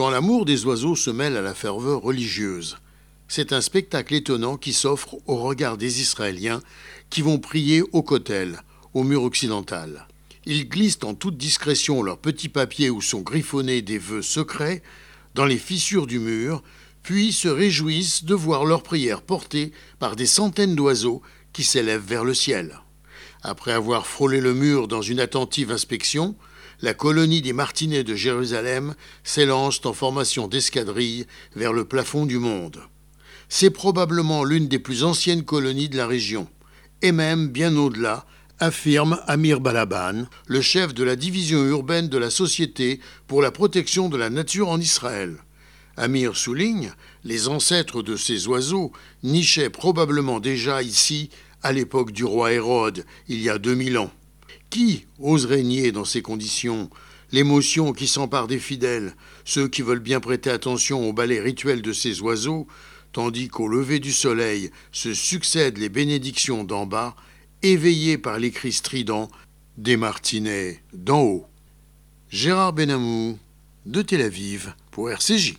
quand l'amour des oiseaux se mêle à la ferveur religieuse. C'est un spectacle étonnant qui s'offre au regard des Israéliens qui vont prier au Kotel, au mur occidental. Ils glissent en toute discrétion leurs petits papiers où sont griffonnés des vœux secrets dans les fissures du mur, puis se réjouissent de voir leurs prières portées par des centaines d'oiseaux qui s'élèvent vers le ciel. Après avoir frôlé le mur dans une attentive inspection, la colonie des Martinets de Jérusalem s'élance en formation d'escadrille vers le plafond du monde. C'est probablement l'une des plus anciennes colonies de la région, et même bien au-delà, affirme Amir Balaban, le chef de la division urbaine de la Société pour la protection de la nature en Israël. Amir souligne, les ancêtres de ces oiseaux nichaient probablement déjà ici à l'époque du roi Hérode, il y a 2000 ans. Qui ose régner dans ces conditions? L'émotion qui s'empare des fidèles, ceux qui veulent bien prêter attention au ballet rituel de ces oiseaux, tandis qu'au lever du soleil se succèdent les bénédictions d'en bas, éveillées par les cris stridents des martinets d'en haut. Gérard Benamou, de Tel Aviv, pour RCJ.